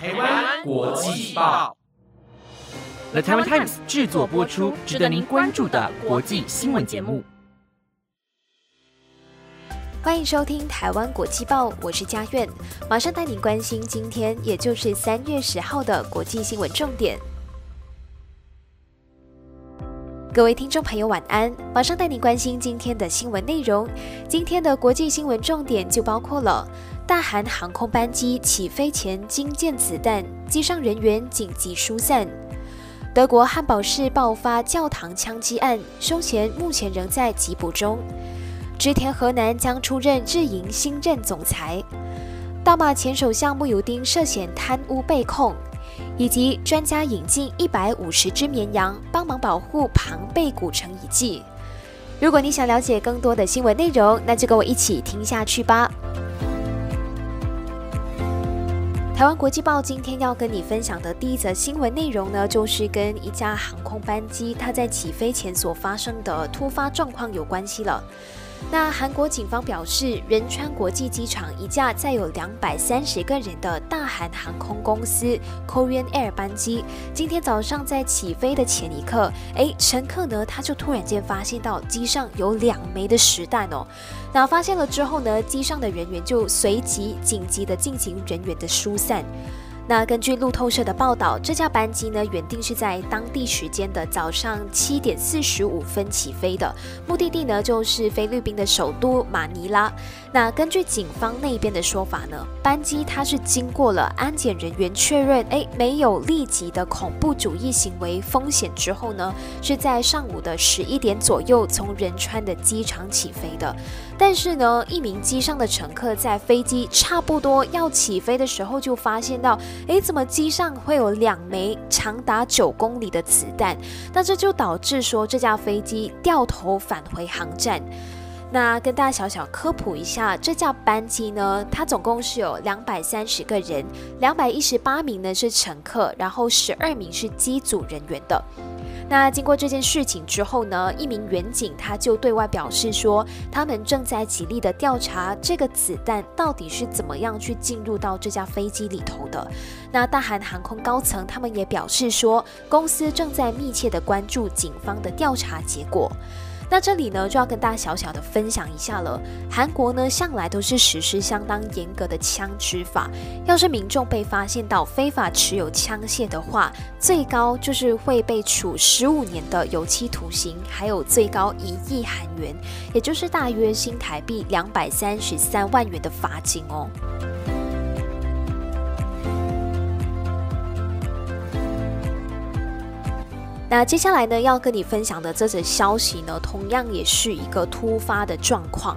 台湾国际报，The Taiwan Times 制作播出，值得您关注的国际新闻节目。欢迎收听台湾国际报，我是嘉苑，马上带您关心今天，也就是三月十号的国际新闻重点。各位听众朋友，晚安！马上带您关心今天的新闻内容。今天的国际新闻重点就包括了：大韩航空班机起飞前惊见子弹，机上人员紧急疏散；德国汉堡市爆发教堂枪击案，凶嫌目前仍在缉捕中；织田河南将出任日营新任总裁；大马前首相穆尤丁涉嫌贪污被控。以及专家引进一百五十只绵羊，帮忙保护庞贝古城遗迹。如果你想了解更多的新闻内容，那就跟我一起听下去吧。台湾国际报今天要跟你分享的第一则新闻内容呢，就是跟一架航空班机它在起飞前所发生的突发状况有关系了。那韩国警方表示，仁川国际机场一架载有两百三十个人的大韩航空公司 Korean Air 班机，今天早上在起飞的前一刻，哎，乘客呢他就突然间发现到机上有两枚的实弹哦。那发现了之后呢，机上的人员就随即紧急的进行人员的疏散。那根据路透社的报道，这架班机呢原定是在当地时间的早上七点四十五分起飞的，目的地呢就是菲律宾的首都马尼拉。那根据警方那边的说法呢，班机它是经过了安检人员确认，哎，没有立即的恐怖主义行为风险之后呢，是在上午的十一点左右从仁川的机场起飞的。但是呢，一名机上的乘客在飞机差不多要起飞的时候就发现到。诶，怎么机上会有两枚长达九公里的子弹？那这就导致说这架飞机掉头返回航站。那跟大家小小科普一下，这架班机呢，它总共是有两百三十个人，两百一十八名呢是乘客，然后十二名是机组人员的。那经过这件事情之后呢，一名远警他就对外表示说，他们正在极力的调查这个子弹到底是怎么样去进入到这架飞机里头的。那大韩航空高层他们也表示说，公司正在密切的关注警方的调查结果。那这里呢，就要跟大家小小的分享一下了。韩国呢，向来都是实施相当严格的枪支法。要是民众被发现到非法持有枪械的话，最高就是会被处十五年的有期徒刑，还有最高一亿韩元，也就是大约新台币两百三十三万元的罚金哦。那接下来呢，要跟你分享的这则消息呢，同样也是一个突发的状况。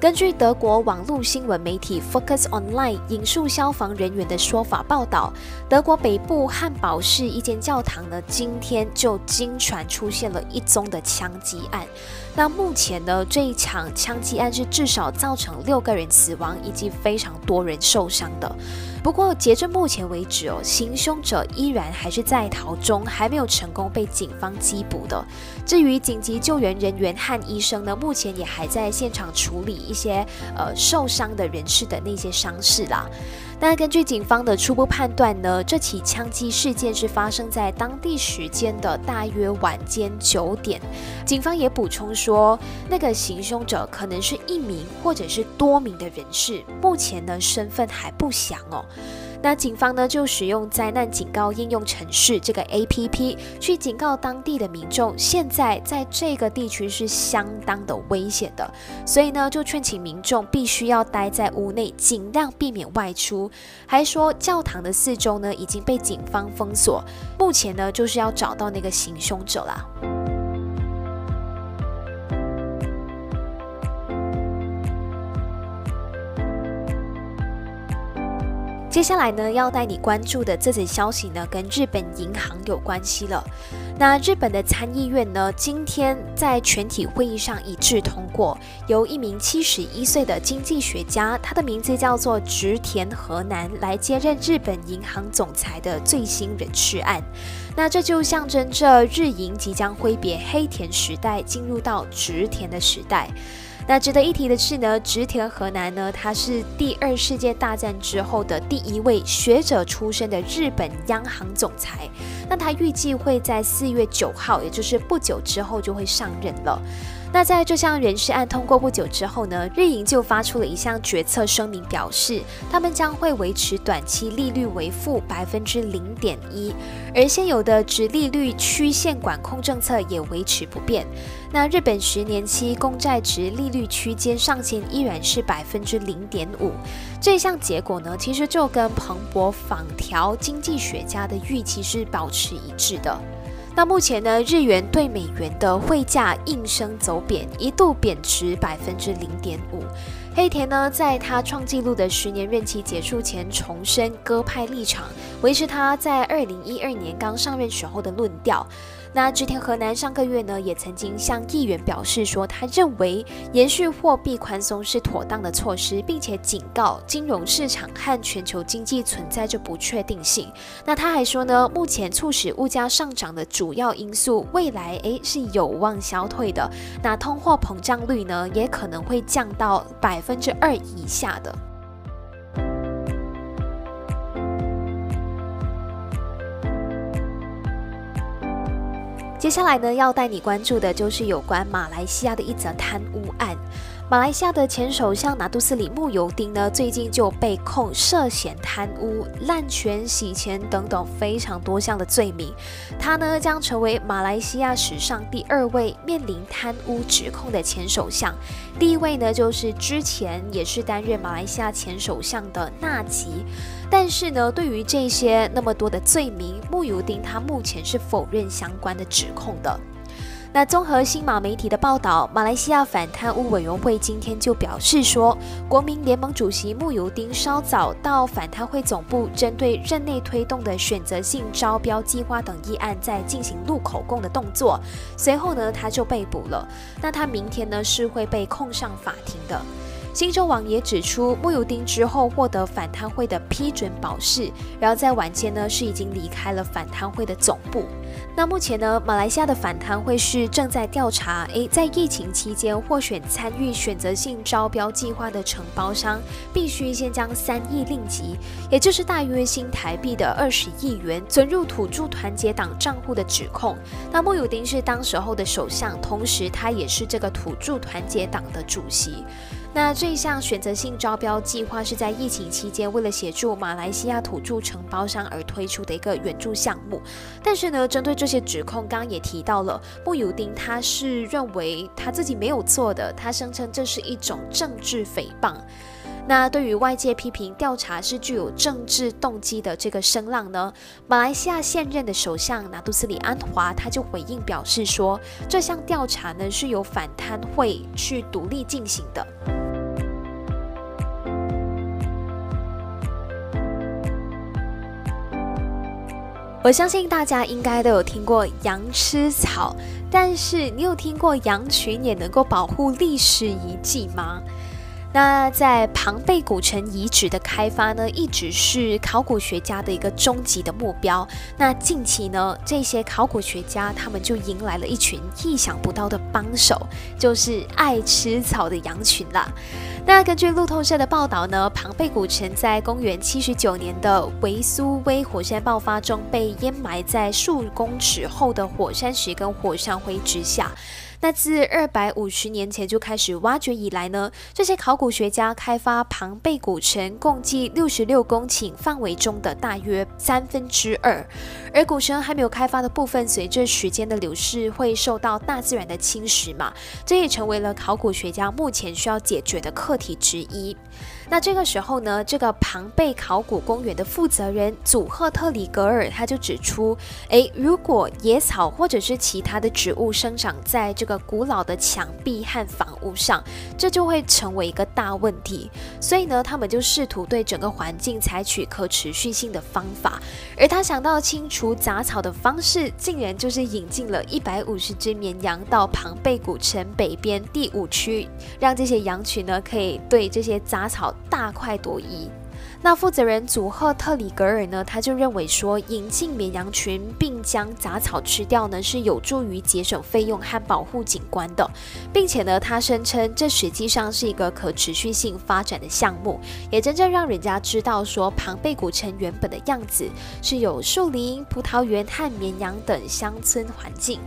根据德国网络新闻媒体 Focus Online 引述消防人员的说法报道，德国北部汉堡市一间教堂呢，今天就经传出现了一宗的枪击案。那目前呢，这一场枪击案是至少造成六个人死亡，以及非常多人受伤的。不过，截至目前为止哦，行凶者依然还是在逃中，还没有成功被警方缉捕的。至于紧急救援人员和医生呢，目前也还在现场处理一些呃受伤的人士的那些伤势啦。那根据警方的初步判断呢，这起枪击事件是发生在当地时间的大约晚间九点。警方也补充说，那个行凶者可能是一名或者是多名的人士，目前呢身份还不详哦。那警方呢就使用灾难警告应用程式这个 A P P 去警告当地的民众，现在在这个地区是相当的危险的，所以呢就劝请民众必须要待在屋内，尽量避免外出。还说教堂的四周呢已经被警方封锁，目前呢就是要找到那个行凶者啦。接下来呢，要带你关注的这则消息呢，跟日本银行有关系了。那日本的参议院呢，今天在全体会议上一致通过，由一名七十一岁的经济学家，他的名字叫做植田和南，来接任日本银行总裁的最新人事案。那这就象征着日银即将挥别黑田时代，进入到植田的时代。那值得一提的是呢，植田河南呢，他是第二世界大战之后的第一位学者出身的日本央行总裁。那他预计会在四月九号，也就是不久之后就会上任了。那在这项人事案通过不久之后呢，日银就发出了一项决策声明，表示他们将会维持短期利率为负百分之零点一，而现有的直利率曲线管控政策也维持不变。那日本十年期公债值利率区间上限依然是百分之零点五。这项结果呢，其实就跟彭博访调经济学家的预期是保持一致的。那目前呢，日元对美元的汇价应声走贬，一度贬值百分之零点五。黑田呢，在他创纪录的十年任期结束前，重申鸽派立场，维持他在二零一二年刚上任时候的论调。那织田河南上个月呢，也曾经向议员表示说，他认为延续货币宽松是妥当的措施，并且警告金融市场和全球经济存在着不确定性。那他还说呢，目前促使物价上涨的主要因素，未来诶是有望消退的。那通货膨胀率呢，也可能会降到百分之二以下的。接下来呢，要带你关注的就是有关马来西亚的一则贪污案。马来西亚的前首相拿督斯里慕尤丁呢，最近就被控涉嫌贪污、滥权、洗钱等等非常多项的罪名。他呢，将成为马来西亚史上第二位面临贪污指控的前首相。第一位呢，就是之前也是担任马来西亚前首相的纳吉。但是呢，对于这些那么多的罪名，穆尤丁他目前是否认相关的指控的。那综合新马媒体的报道，马来西亚反贪污委员会今天就表示说，国民联盟主席穆尤丁稍早到反贪会总部，针对任内推动的选择性招标计划等议案在进行录口供的动作。随后呢，他就被捕了。那他明天呢是会被控上法庭的。新州网也指出，穆尤丁之后获得反贪会的批准保释，然后在晚间呢是已经离开了反贪会的总部。那目前呢，马来西亚的反贪会是正在调查，诶，在疫情期间获选参与选择性招标计划的承包商，必须先将三亿令吉，也就是大约新台币的二十亿元，存入土著团结党账户的指控。那穆尤丁是当时候的首相，同时他也是这个土著团结党的主席。那这一项选择性招标计划是在疫情期间，为了协助马来西亚土著承包商而推出的一个援助项目。但是呢，针对这些指控，刚刚也提到了穆尤丁，他是认为他自己没有做的，他声称这是一种政治诽谤。那对于外界批评调查是具有政治动机的这个声浪呢，马来西亚现任的首相拿督斯里安华他就回应表示说，这项调查呢是由反贪会去独立进行的。我相信大家应该都有听过羊吃草，但是你有听过羊群也能够保护历史遗迹吗？那在庞贝古城遗址的开发呢，一直是考古学家的一个终极的目标。那近期呢，这些考古学家他们就迎来了一群意想不到的帮手，就是爱吃草的羊群啦。那根据路透社的报道呢，庞贝古城在公元七十九年的维苏威火山爆发中被淹埋在数公尺厚的火山石跟火山灰之下。那自二百五十年前就开始挖掘以来呢，这些考古学家开发庞贝古城共计六十六公顷范围中的大约三分之二，而古城还没有开发的部分，随着时间的流逝会受到大自然的侵蚀嘛，这也成为了考古学家目前需要解决的课题之一。那这个时候呢，这个庞贝考古公园的负责人祖赫特里格尔他就指出，诶，如果野草或者是其他的植物生长在这个古老的墙壁和房屋上，这就会成为一个大问题。所以呢，他们就试图对整个环境采取可持续性的方法。而他想到清除杂草的方式，竟然就是引进了一百五十只绵羊到庞贝古城北边第五区，让这些羊群呢可以对这些杂草。大快朵颐。那负责人祖赫特里格尔呢，他就认为说，引进绵羊群并将杂草吃掉呢，是有助于节省费用和保护景观的，并且呢，他声称这实际上是一个可持续性发展的项目，也真正让人家知道说，庞贝古城原本的样子是有树林、葡萄园和绵羊等乡村环境。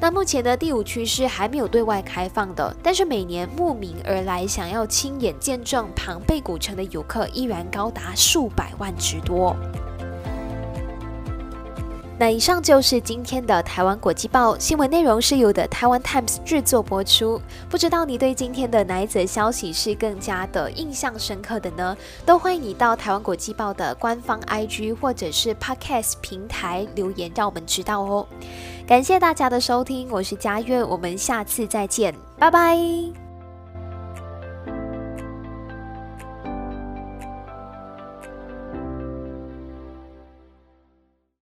那目前的第五区是还没有对外开放的，但是每年慕名而来想要亲眼见证庞贝古城的游客依然高达数百万之多。那以上就是今天的台湾国际报新闻内容，是由的台湾 Times 制作播出。不知道你对今天的哪一则消息是更加的印象深刻的呢？都欢迎你到台湾国际报的官方 IG 或者是 Podcast 平台留言，让我们知道哦。感谢大家的收听，我是佳苑，我们下次再见，拜拜。